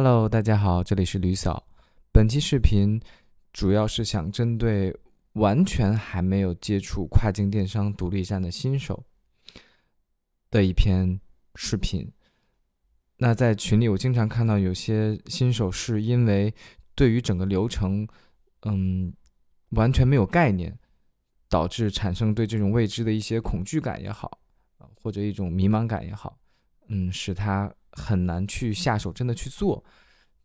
Hello，大家好，这里是吕嫂。本期视频主要是想针对完全还没有接触跨境电商独立站的新手的一篇视频。那在群里，我经常看到有些新手是因为对于整个流程，嗯，完全没有概念，导致产生对这种未知的一些恐惧感也好，或者一种迷茫感也好，嗯，使他。很难去下手，真的去做。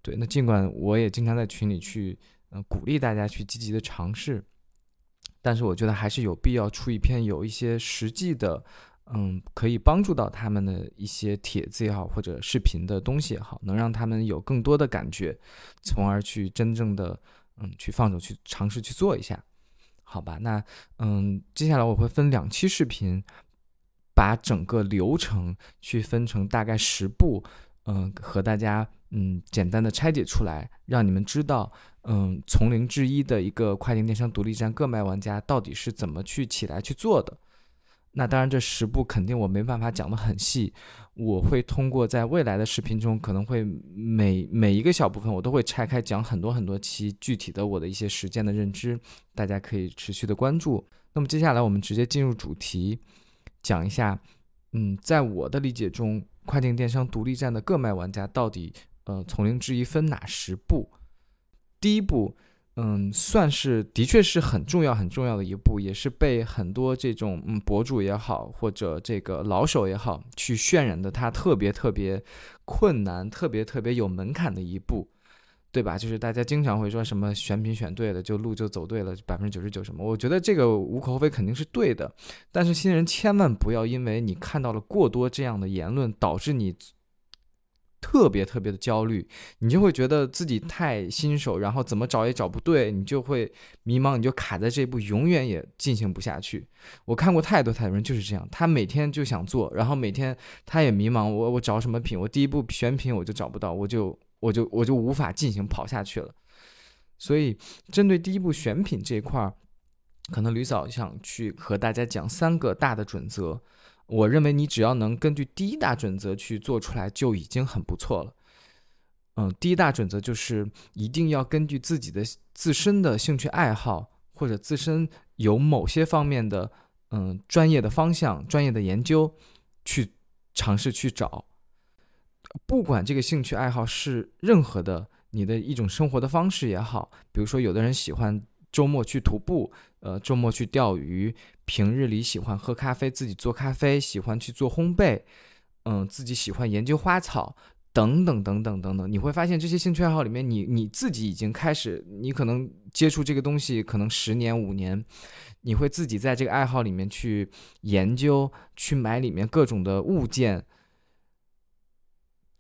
对，那尽管我也经常在群里去，呃，鼓励大家去积极的尝试，但是我觉得还是有必要出一篇有一些实际的，嗯，可以帮助到他们的一些帖子也好，或者视频的东西也好，能让他们有更多的感觉，从而去真正的，嗯，去放手去尝试去做一下，好吧？那，嗯，接下来我会分两期视频。把整个流程去分成大概十步，嗯，和大家嗯简单的拆解出来，让你们知道，嗯，从零至一的一个跨境电商独立站个卖玩家到底是怎么去起来去做的。那当然，这十步肯定我没办法讲的很细，我会通过在未来的视频中，可能会每每一个小部分我都会拆开讲很多很多期具体的我的一些实践的认知，大家可以持续的关注。那么接下来我们直接进入主题。讲一下，嗯，在我的理解中，跨境电商独立站的个卖玩家到底，呃，从零至一分哪十步？第一步，嗯，算是的确是很重要很重要的一步，也是被很多这种嗯博主也好，或者这个老手也好，去渲染的，它特别特别困难、特别特别有门槛的一步。对吧？就是大家经常会说什么选品选对了，就路就走对了，百分之九十九什么？我觉得这个无可厚非，肯定是对的。但是新人千万不要因为你看到了过多这样的言论，导致你特别特别的焦虑，你就会觉得自己太新手，然后怎么找也找不对，你就会迷茫，你就卡在这一步，永远也进行不下去。我看过太多太多人就是这样，他每天就想做，然后每天他也迷茫，我我找什么品？我第一步选品我就找不到，我就。我就我就无法进行跑下去了，所以针对第一步选品这一块儿，可能吕嫂想去和大家讲三个大的准则。我认为你只要能根据第一大准则去做出来，就已经很不错了。嗯，第一大准则就是一定要根据自己的自身的兴趣爱好，或者自身有某些方面的嗯专业的方向、专业的研究，去尝试去找。不管这个兴趣爱好是任何的，你的一种生活的方式也好，比如说有的人喜欢周末去徒步，呃，周末去钓鱼，平日里喜欢喝咖啡，自己做咖啡，喜欢去做烘焙，嗯，自己喜欢研究花草，等等等等等等，你会发现这些兴趣爱好里面，你你自己已经开始，你可能接触这个东西可能十年五年，你会自己在这个爱好里面去研究，去买里面各种的物件。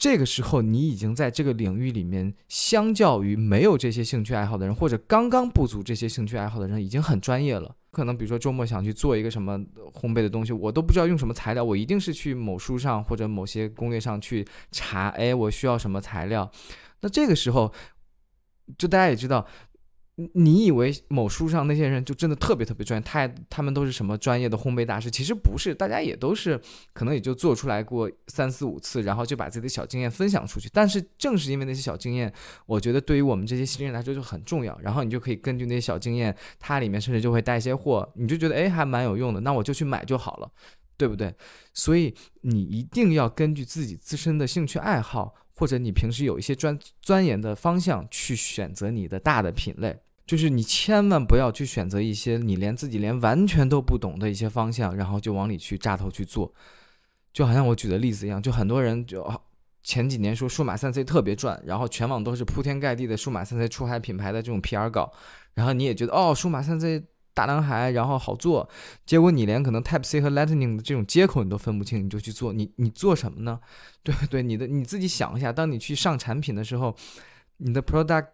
这个时候，你已经在这个领域里面，相较于没有这些兴趣爱好的人，或者刚刚不足这些兴趣爱好的人，已经很专业了。可能比如说周末想去做一个什么烘焙的东西，我都不知道用什么材料，我一定是去某书上或者某些攻略上去查，哎，我需要什么材料。那这个时候，就大家也知道。你以为某书上那些人就真的特别特别专业，他他们都是什么专业的烘焙大师？其实不是，大家也都是可能也就做出来过三四五次，然后就把自己的小经验分享出去。但是正是因为那些小经验，我觉得对于我们这些新人来说就很重要。然后你就可以根据那些小经验，它里面甚至就会带一些货，你就觉得哎还蛮有用的，那我就去买就好了，对不对？所以你一定要根据自己自身的兴趣爱好。或者你平时有一些专钻研的方向，去选择你的大的品类，就是你千万不要去选择一些你连自己连完全都不懂的一些方向，然后就往里去扎头去做。就好像我举的例子一样，就很多人就前几年说数码三 C 特别赚，然后全网都是铺天盖地的数码三 C 出海品牌的这种 PR 稿，然后你也觉得哦，数码三 C。大男孩，然后好做，结果你连可能 Type C 和 Lightning 的这种接口你都分不清，你就去做，你你做什么呢？对对，你的你自己想一下，当你去上产品的时候，你的 Product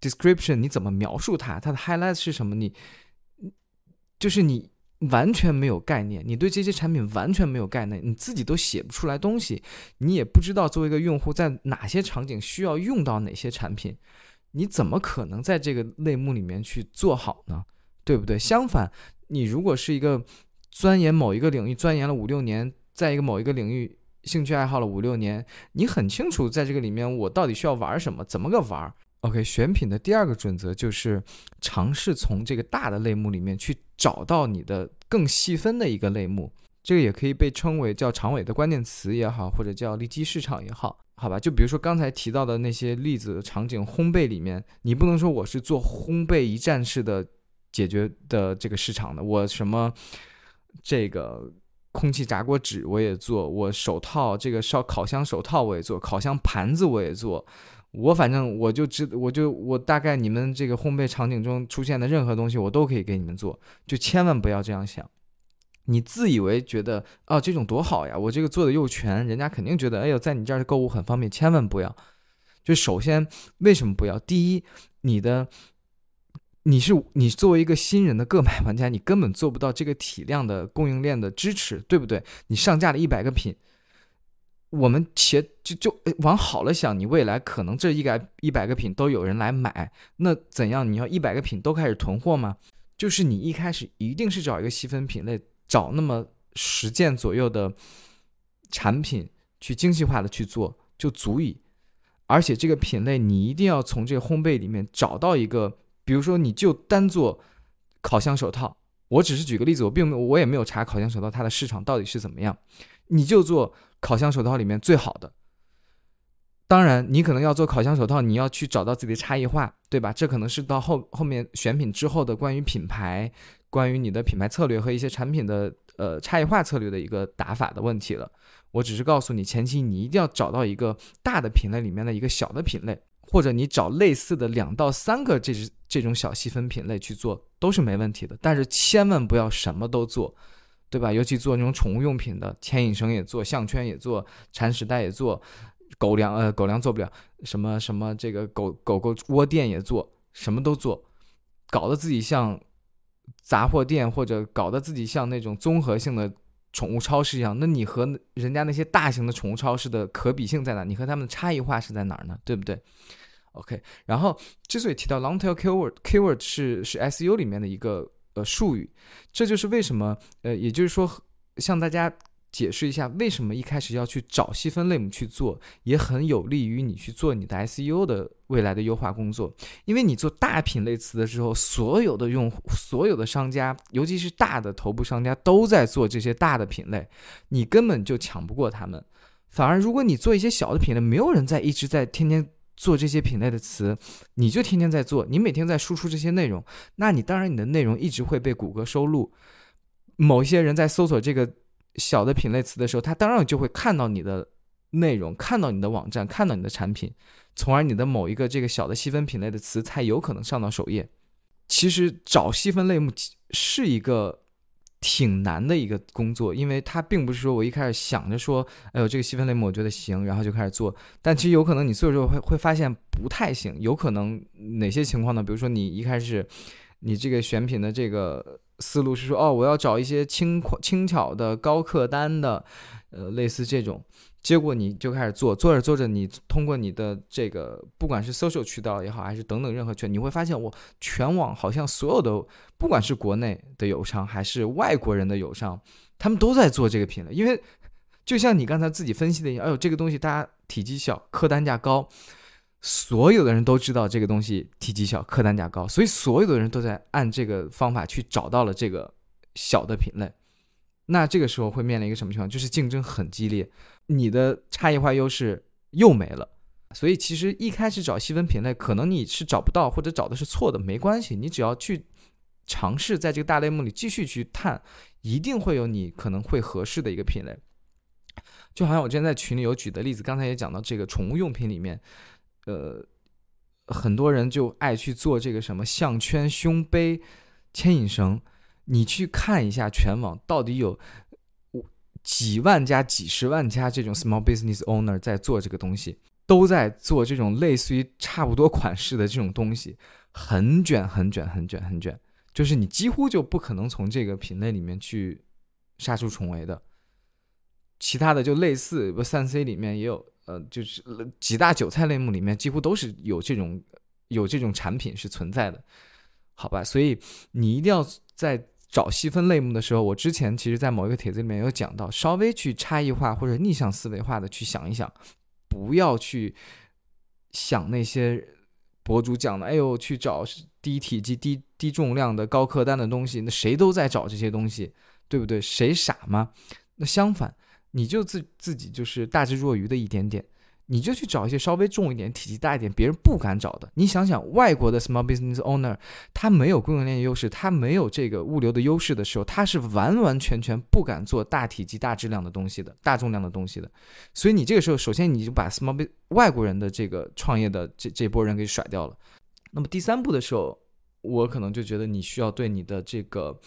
Description 你怎么描述它？它的 Highlight 是什么？你就是你完全没有概念，你对这些产品完全没有概念，你自己都写不出来东西，你也不知道作为一个用户在哪些场景需要用到哪些产品，你怎么可能在这个类目里面去做好呢？对不对？相反，你如果是一个钻研某一个领域，钻研了五六年，在一个某一个领域兴趣爱好了五六年，你很清楚在这个里面我到底需要玩什么，怎么个玩。OK，选品的第二个准则就是尝试从这个大的类目里面去找到你的更细分的一个类目，这个也可以被称为叫长尾的关键词也好，或者叫利基市场也好，好吧？就比如说刚才提到的那些例子场景，烘焙里面，你不能说我是做烘焙一站式的解决的这个市场的，我什么这个空气炸锅纸我也做，我手套这个烧烤箱手套我也做，烤箱盘子我也做。我反正我就知，我就我大概你们这个烘焙场景中出现的任何东西，我都可以给你们做，就千万不要这样想。你自以为觉得哦这种多好呀，我这个做的又全，人家肯定觉得哎呦在你这儿购物很方便，千万不要。就首先为什么不要？第一，你的你是你作为一个新人的个买玩家，你根本做不到这个体量的供应链的支持，对不对？你上架了一百个品。我们且就就往好了想，你未来可能这一百一百个品都有人来买，那怎样？你要一百个品都开始囤货吗？就是你一开始一定是找一个细分品类，找那么十件左右的产品去精细化的去做就足以。而且这个品类你一定要从这个烘焙里面找到一个，比如说你就单做烤箱手套，我只是举个例子，我并没有我也没有查烤箱手套它的市场到底是怎么样，你就做。烤箱手套里面最好的，当然你可能要做烤箱手套，你要去找到自己的差异化，对吧？这可能是到后后面选品之后的关于品牌、关于你的品牌策略和一些产品的呃差异化策略的一个打法的问题了。我只是告诉你，前期你一定要找到一个大的品类里面的一个小的品类，或者你找类似的两到三个这这种小细分品类去做都是没问题的，但是千万不要什么都做。对吧？尤其做那种宠物用品的，牵引绳也做，项圈也做，铲屎袋也做，狗粮呃狗粮做不了，什么什么这个狗狗狗窝垫也做，什么都做，搞得自己像杂货店或者搞得自己像那种综合性的宠物超市一样。那你和人家那些大型的宠物超市的可比性在哪？你和他们的差异化是在哪儿呢？对不对？OK，然后之所以提到 long tail keyword，keyword 是是 SU 里面的一个。呃，术语，这就是为什么，呃，也就是说，像大家解释一下，为什么一开始要去找细分类目去做，也很有利于你去做你的 SEO 的未来的优化工作。因为你做大品类词的时候，所有的用户、所有的商家，尤其是大的头部商家，都在做这些大的品类，你根本就抢不过他们。反而，如果你做一些小的品类，没有人在一直在天天。做这些品类的词，你就天天在做，你每天在输出这些内容，那你当然你的内容一直会被谷歌收录。某一些人在搜索这个小的品类词的时候，他当然就会看到你的内容，看到你的网站，看到你的产品，从而你的某一个这个小的细分品类的词才有可能上到首页。其实找细分类目是一个。挺难的一个工作，因为它并不是说我一开始想着说，哎呦这个细分类目我觉得行，然后就开始做。但其实有可能你做的时候会会发现不太行，有可能哪些情况呢？比如说你一开始你这个选品的这个思路是说，哦我要找一些轻轻巧的高客单的，呃类似这种。结果你就开始做，做着做着，你通过你的这个，不管是 social 渠道也好，还是等等任何圈，你会发现，我全网好像所有的，不管是国内的友商还是外国人的友商，他们都在做这个品类。因为就像你刚才自己分析的一样，哎呦，这个东西大家体积小，客单价高，所有的人都知道这个东西体积小，客单价高，所以所有的人都在按这个方法去找到了这个小的品类。那这个时候会面临一个什么情况？就是竞争很激烈。你的差异化优势又没了，所以其实一开始找细分品类，可能你是找不到或者找的是错的，没关系，你只要去尝试在这个大类目里继续去探，一定会有你可能会合适的一个品类。就好像我之前在群里有举的例子，刚才也讲到这个宠物用品里面，呃，很多人就爱去做这个什么项圈、胸杯、牵引绳，你去看一下全网到底有。几万家、几十万家这种 small business owner 在做这个东西，都在做这种类似于差不多款式的这种东西，很卷、很卷、很卷、很卷，就是你几乎就不可能从这个品类里面去杀出重围的。其他的就类似，不三 C 里面也有，呃，就是几大韭菜类目里面几乎都是有这种有这种产品是存在的，好吧？所以你一定要在。找细分类目的时候，我之前其实在某一个帖子里面有讲到，稍微去差异化或者逆向思维化的去想一想，不要去想那些博主讲的，哎呦，去找低体积、低低重量的高客单的东西，那谁都在找这些东西，对不对？谁傻吗？那相反，你就自自己就是大智若愚的一点点。你就去找一些稍微重一点、体积大一点、别人不敢找的。你想想，外国的 small business owner，他没有供应链优势，他没有这个物流的优势的时候，他是完完全全不敢做大体积、大质量的东西的、大重量的东西的。所以你这个时候，首先你就把 small bus 外国人的这个创业的这这波人给甩掉了。那么第三步的时候，我可能就觉得你需要对你的这个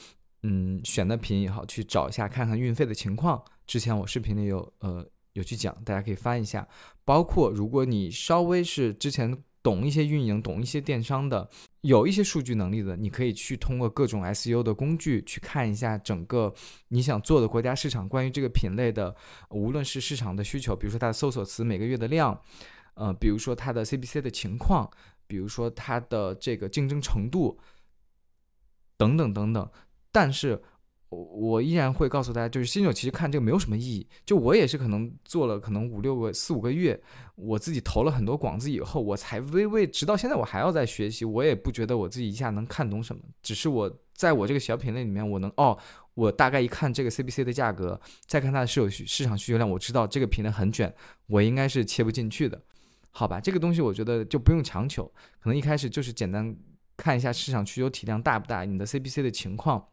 嗯选的品也好，去找一下看看运费的情况。之前我视频里有呃。有去讲，大家可以翻一下。包括如果你稍微是之前懂一些运营、懂一些电商的，有一些数据能力的，你可以去通过各种 SEO 的工具去看一下整个你想做的国家市场关于这个品类的，无论是市场的需求，比如说它的搜索词每个月的量，呃，比如说它的 CPC 的情况，比如说它的这个竞争程度，等等等等。但是。我我依然会告诉大家，就是新手其实看这个没有什么意义。就我也是可能做了可能五六个四五个月，我自己投了很多广子以后，我才微微，直到现在我还要在学习。我也不觉得我自己一下能看懂什么，只是我在我这个小品类里面，我能哦，我大概一看这个 CPC 的价格，再看它的市有市场需求量，我知道这个品类很卷，我应该是切不进去的，好吧？这个东西我觉得就不用强求，可能一开始就是简单看一下市场需求体量大不大，你的 CPC 的情况。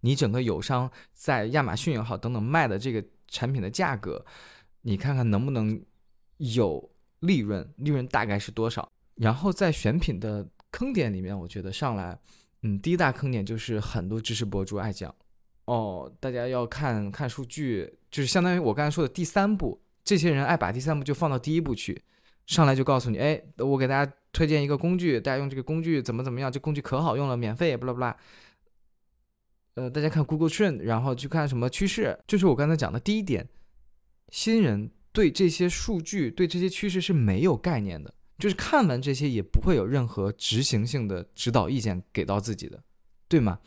你整个友商在亚马逊也好等等卖的这个产品的价格，你看看能不能有利润，利润大概是多少？然后在选品的坑点里面，我觉得上来，嗯，第一大坑点就是很多知识博主爱讲，哦，大家要看看数据，就是相当于我刚才说的第三步，这些人爱把第三步就放到第一步去，上来就告诉你，哎，我给大家推荐一个工具，大家用这个工具怎么怎么样，这工具可好用了，免费，巴拉巴拉。呃，大家看 Google Trend，然后去看什么趋势，就是我刚才讲的第一点，新人对这些数据、对这些趋势是没有概念的，就是看完这些也不会有任何执行性的指导意见给到自己的，对吗？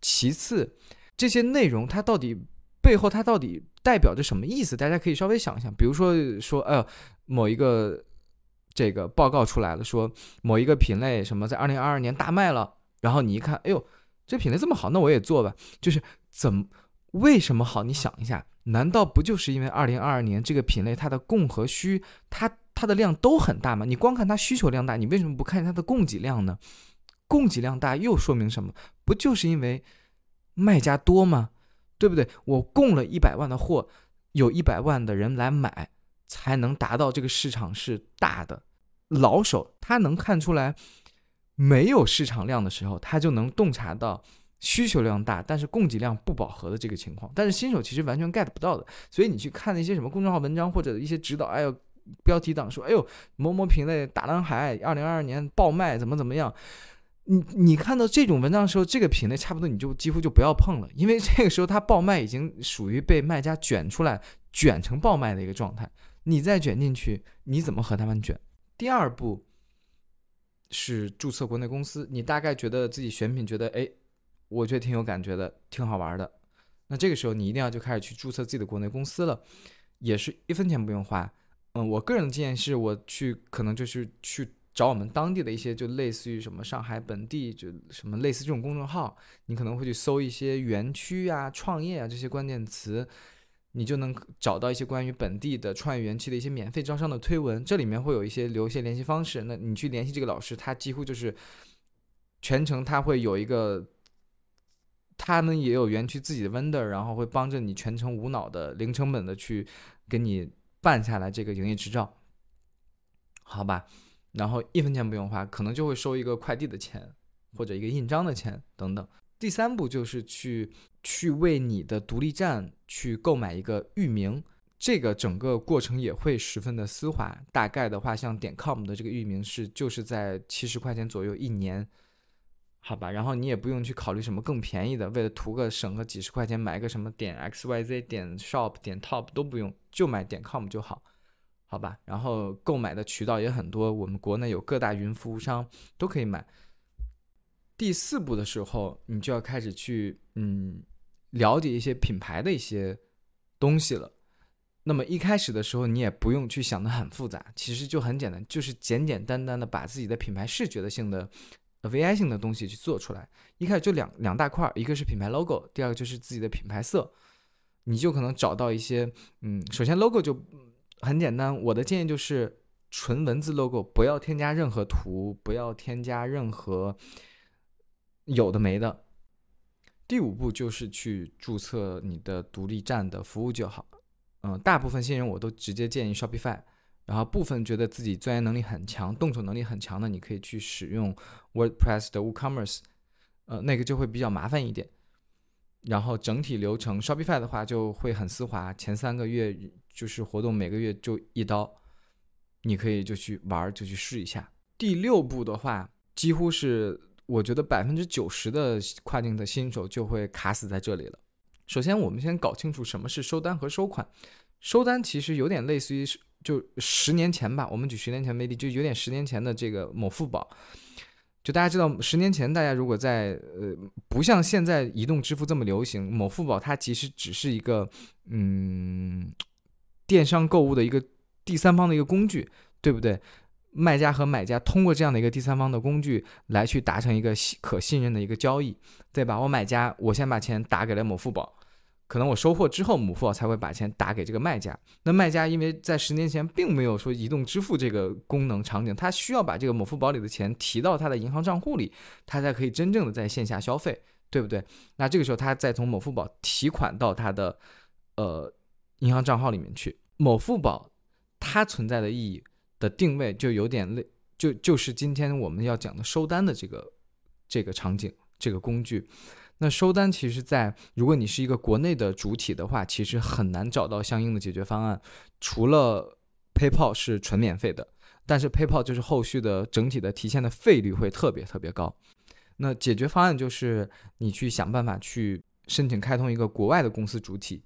其次，这些内容它到底背后它到底代表着什么意思？大家可以稍微想一想，比如说说，呃，某一个这个报告出来了，说某一个品类什么在二零二二年大卖了，然后你一看，哎呦。这品类这么好，那我也做吧。就是怎为什么好？你想一下，难道不就是因为二零二二年这个品类它的供和需，它它的量都很大吗？你光看它需求量大，你为什么不看它的供给量呢？供给量大又说明什么？不就是因为卖家多吗？对不对？我供了一百万的货，有一百万的人来买，才能达到这个市场是大的。老手他能看出来。没有市场量的时候，他就能洞察到需求量大，但是供给量不饱和的这个情况。但是新手其实完全 get 不到的。所以你去看那些什么公众号文章或者一些指导，哎呦，标题党说，哎呦，某某品类大蓝海，二零二二年爆卖，怎么怎么样？你你看到这种文章的时候，这个品类差不多你就几乎就不要碰了，因为这个时候它爆卖已经属于被卖家卷出来，卷成爆卖的一个状态。你再卷进去，你怎么和他们卷？第二步。是注册国内公司，你大概觉得自己选品，觉得哎，我觉得挺有感觉的，挺好玩的。那这个时候你一定要就开始去注册自己的国内公司了，也是一分钱不用花。嗯，我个人的建议是，我去可能就是去找我们当地的一些，就类似于什么上海本地，就什么类似这种公众号，你可能会去搜一些园区啊、创业啊这些关键词。你就能找到一些关于本地的创业园区的一些免费招商的推文，这里面会有一些留一些联系方式。那你去联系这个老师，他几乎就是全程他会有一个，他们也有园区自己的 vendor，然后会帮着你全程无脑的零成本的去给你办下来这个营业执照，好吧？然后一分钱不用花，可能就会收一个快递的钱或者一个印章的钱等等。第三步就是去去为你的独立站去购买一个域名，这个整个过程也会十分的丝滑。大概的话，像点 com 的这个域名是就是在七十块钱左右一年，好吧。然后你也不用去考虑什么更便宜的，为了图个省个几十块钱买个什么点 xyz 点 shop 点 top 都不用，就买点 com 就好，好吧。然后购买的渠道也很多，我们国内有各大云服务商都可以买。第四步的时候，你就要开始去嗯了解一些品牌的一些东西了。那么一开始的时候，你也不用去想的很复杂，其实就很简单，就是简简单单的把自己的品牌视觉的性的 VI 性的东西去做出来。一开始就两两大块，一个是品牌 logo，第二个就是自己的品牌色。你就可能找到一些，嗯，首先 logo 就很简单，我的建议就是纯文字 logo，不要添加任何图，不要添加任何有的没的。第五步就是去注册你的独立站的服务就好。嗯，大部分新人我都直接建议 Shopify，然后部分觉得自己钻研能力很强、动手能力很强的，你可以去使用 WordPress 的 WooCommerce，呃，那个就会比较麻烦一点。然后整体流程 Shopify 的话就会很丝滑，前三个月就是活动，每个月就一刀，你可以就去玩，就去试一下。第六步的话，几乎是我觉得百分之九十的跨境的新手就会卡死在这里了。首先，我们先搞清楚什么是收单和收款。收单其实有点类似于，就十年前吧，我们举十年前为例，就有点十年前的这个某付宝。就大家知道，十年前大家如果在呃，不像现在移动支付这么流行，某付宝它其实只是一个嗯，电商购物的一个第三方的一个工具，对不对？卖家和买家通过这样的一个第三方的工具来去达成一个信可信任的一个交易，对吧？我买家我先把钱打给了某付宝。可能我收货之后，某付宝才会把钱打给这个卖家。那卖家因为在十年前并没有说移动支付这个功能场景，他需要把这个某付宝里的钱提到他的银行账户里，他才可以真正的在线下消费，对不对？那这个时候他再从某付宝提款到他的呃银行账号里面去。某付宝它存在的意义的定位就有点类，就就是今天我们要讲的收单的这个这个场景，这个工具。那收单其实，在如果你是一个国内的主体的话，其实很难找到相应的解决方案。除了 PayPal 是纯免费的，但是 PayPal 就是后续的整体的提现的费率会特别特别高。那解决方案就是你去想办法去申请开通一个国外的公司主体，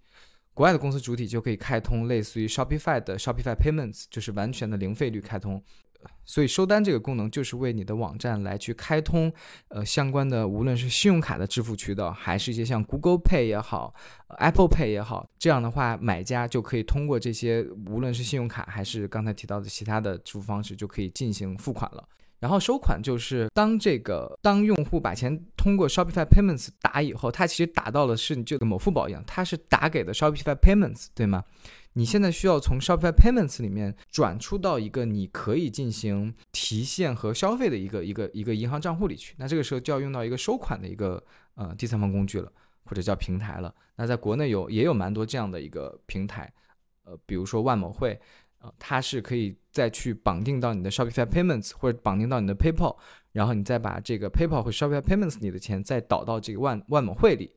国外的公司主体就可以开通类似于 Shopify 的 Shopify Payments，就是完全的零费率开通。所以收单这个功能就是为你的网站来去开通，呃，相关的无论是信用卡的支付渠道，还是一些像 Google Pay 也好，Apple Pay 也好，这样的话，买家就可以通过这些无论是信用卡还是刚才提到的其他的支付方式，就可以进行付款了。然后收款就是当这个当用户把钱通过 Shopify Payments 打以后，他其实打到的是就跟某付宝一样，他是打给的 Shopify Payments，对吗？你现在需要从 Shopify Payments 里面转出到一个你可以进行提现和消费的一个一个一个银行账户里去。那这个时候就要用到一个收款的一个呃第三方工具了，或者叫平台了。那在国内有也有蛮多这样的一个平台，呃，比如说万某汇，呃，它是可以再去绑定到你的 Shopify Payments 或者绑定到你的 PayPal，然后你再把这个 PayPal 或 Shopify Payments 里的钱再导到这个万万某汇里。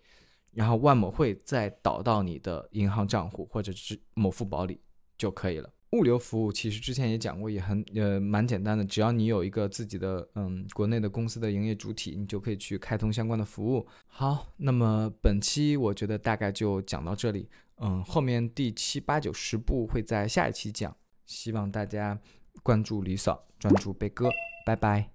然后万某会再导到你的银行账户或者是某付宝里就可以了。物流服务其实之前也讲过，也很呃蛮简单的，只要你有一个自己的嗯国内的公司的营业主体，你就可以去开通相关的服务。好，那么本期我觉得大概就讲到这里，嗯，后面第七八九十步会在下一期讲，希望大家关注李嫂，专注贝哥，拜拜。